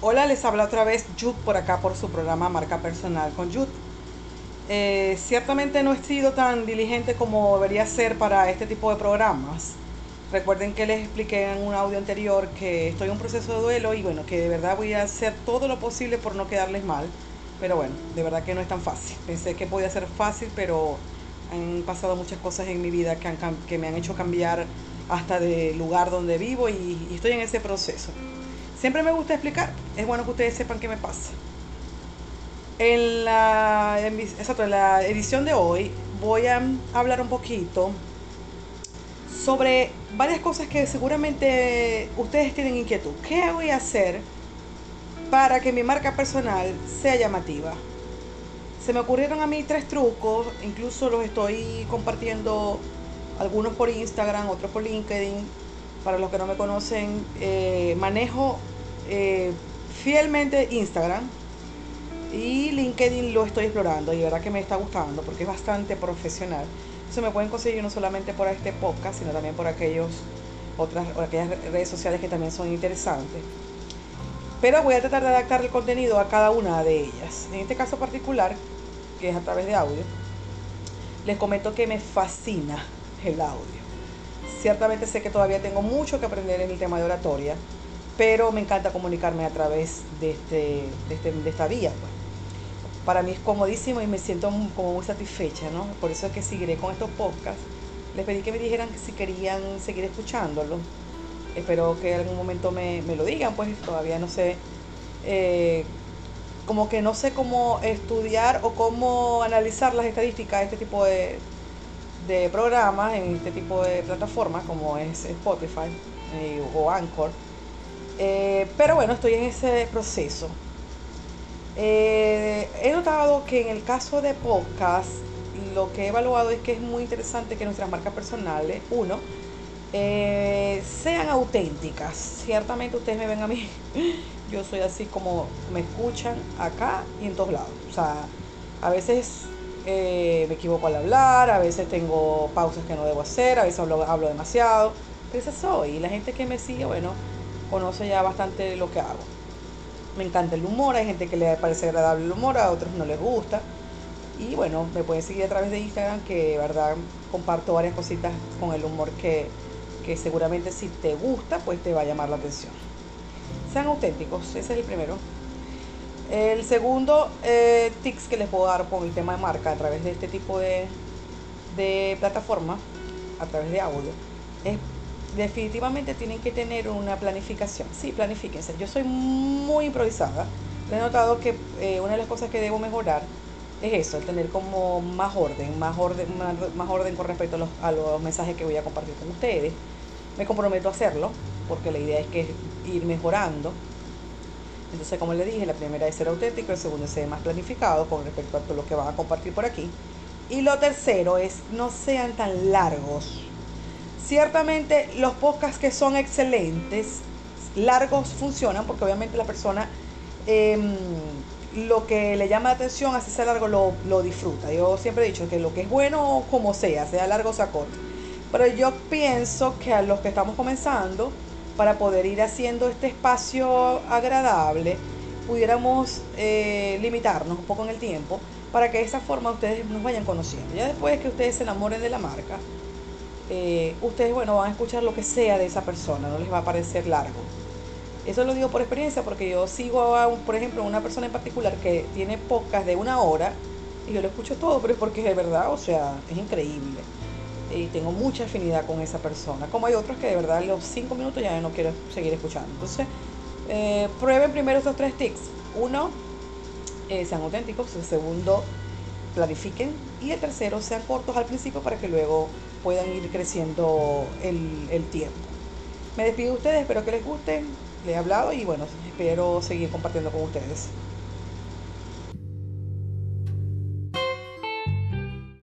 Hola, les habla otra vez Jud por acá por su programa Marca Personal con Jud. Eh, ciertamente no he sido tan diligente como debería ser para este tipo de programas. Recuerden que les expliqué en un audio anterior que estoy en un proceso de duelo y bueno, que de verdad voy a hacer todo lo posible por no quedarles mal. Pero bueno, de verdad que no es tan fácil. Pensé que podía ser fácil, pero han pasado muchas cosas en mi vida que, han, que me han hecho cambiar hasta de lugar donde vivo y estoy en ese proceso. Siempre me gusta explicar, es bueno que ustedes sepan qué me pasa. En la, en la edición de hoy voy a hablar un poquito sobre varias cosas que seguramente ustedes tienen inquietud. ¿Qué voy a hacer para que mi marca personal sea llamativa? Se me ocurrieron a mí tres trucos, incluso los estoy compartiendo algunos por Instagram, otros por LinkedIn, para los que no me conocen, eh, manejo eh, fielmente Instagram y LinkedIn lo estoy explorando y verdad que me está gustando porque es bastante profesional. Eso me pueden conseguir no solamente por este podcast, sino también por aquellos otras aquellas redes sociales que también son interesantes. Pero voy a tratar de adaptar el contenido a cada una de ellas. En este caso particular, que es a través de audio, les comento que me fascina el audio Ciertamente sé que todavía tengo mucho que aprender en el tema de oratoria, pero me encanta comunicarme a través de, este, de, este, esta vía. Pues. Para mí es comodísimo y me siento como muy satisfecha, ¿no? Por eso es que seguiré con estos podcasts. Les pedí que me dijeran que si querían seguir escuchándolo. Espero que en algún momento me, lo digan, pues todavía no sé. Eh, como que no sé cómo estudiar o cómo analizar las estadísticas de este tipo de, de programas en este tipo de plataformas como es Spotify eh, o Anchor. Eh, pero bueno, estoy en ese proceso. Eh, he notado que en el caso de podcast, lo que he evaluado es que es muy interesante que nuestras marcas personales, uno, sean auténticas. Ciertamente ustedes me ven a mí, yo soy así como me escuchan acá y en todos lados. O sea, a veces eh, me equivoco al hablar, a veces tengo pausas que no debo hacer, a veces hablo, demasiado. Pero esa soy. Y la gente que me sigue, bueno, conoce ya bastante lo que hago. Me encanta el humor, hay gente que le parece agradable el humor, a otros no les gusta. Y bueno, me pueden seguir a través de Instagram, que verdad comparto varias cositas con el humor que, que seguramente si te gusta, pues te va a llamar la atención. Sean auténticos, ese es el primero. El segundo eh, tips que les puedo dar con el tema de marca a través de este tipo de, de plataforma, a través de audio, es definitivamente tienen que tener una planificación. Sí, planifíquense. Yo soy muy improvisada. He notado que eh, una de las cosas que debo mejorar es eso, tener como más orden, más orden, más, orden con respecto a los, a los mensajes que voy a compartir con ustedes. Me comprometo a hacerlo, porque la idea es que ir mejorando entonces, como le dije, la primera es ser auténtico, el segundo es ser más planificado con respecto a todo lo que van a compartir por aquí. Y lo tercero es no sean tan largos. Ciertamente los podcasts que son excelentes, largos funcionan porque obviamente la persona em, lo que le llama la atención, así sea largo, lo, lo, disfruta. Yo siempre he dicho que lo que es bueno, como sea, sea largo o sea corto. Pero yo pienso que a los que estamos comenzando, para poder ir haciendo este espacio agradable, pudiéramos eh, limitarnos un poco en el tiempo para que de esa forma ustedes nos vayan conociendo. Ya después que ustedes se enamoren de la marca, eh, ustedes bueno, van a escuchar lo que sea de esa persona, no les va a parecer largo. Eso lo digo por experiencia porque yo sigo por ejemplo, una persona en particular que tiene pocas de una hora y yo lo escucho todo, pero es porque es de verdad, o sea, es increíble y tengo mucha afinidad con esa persona. Como hay otros que de verdad los cinco minutos ya no quiero seguir escuchando. Entonces, eh, prueben primero estos tres tips. Uno, eh, sean auténticos. El segundo, planifiquen. Y el tercero, sean cortos al principio para que luego puedan ir creciendo el, el tiempo. Me despido de ustedes, espero que les guste. Les he hablado y bueno, espero seguir compartiendo con ustedes.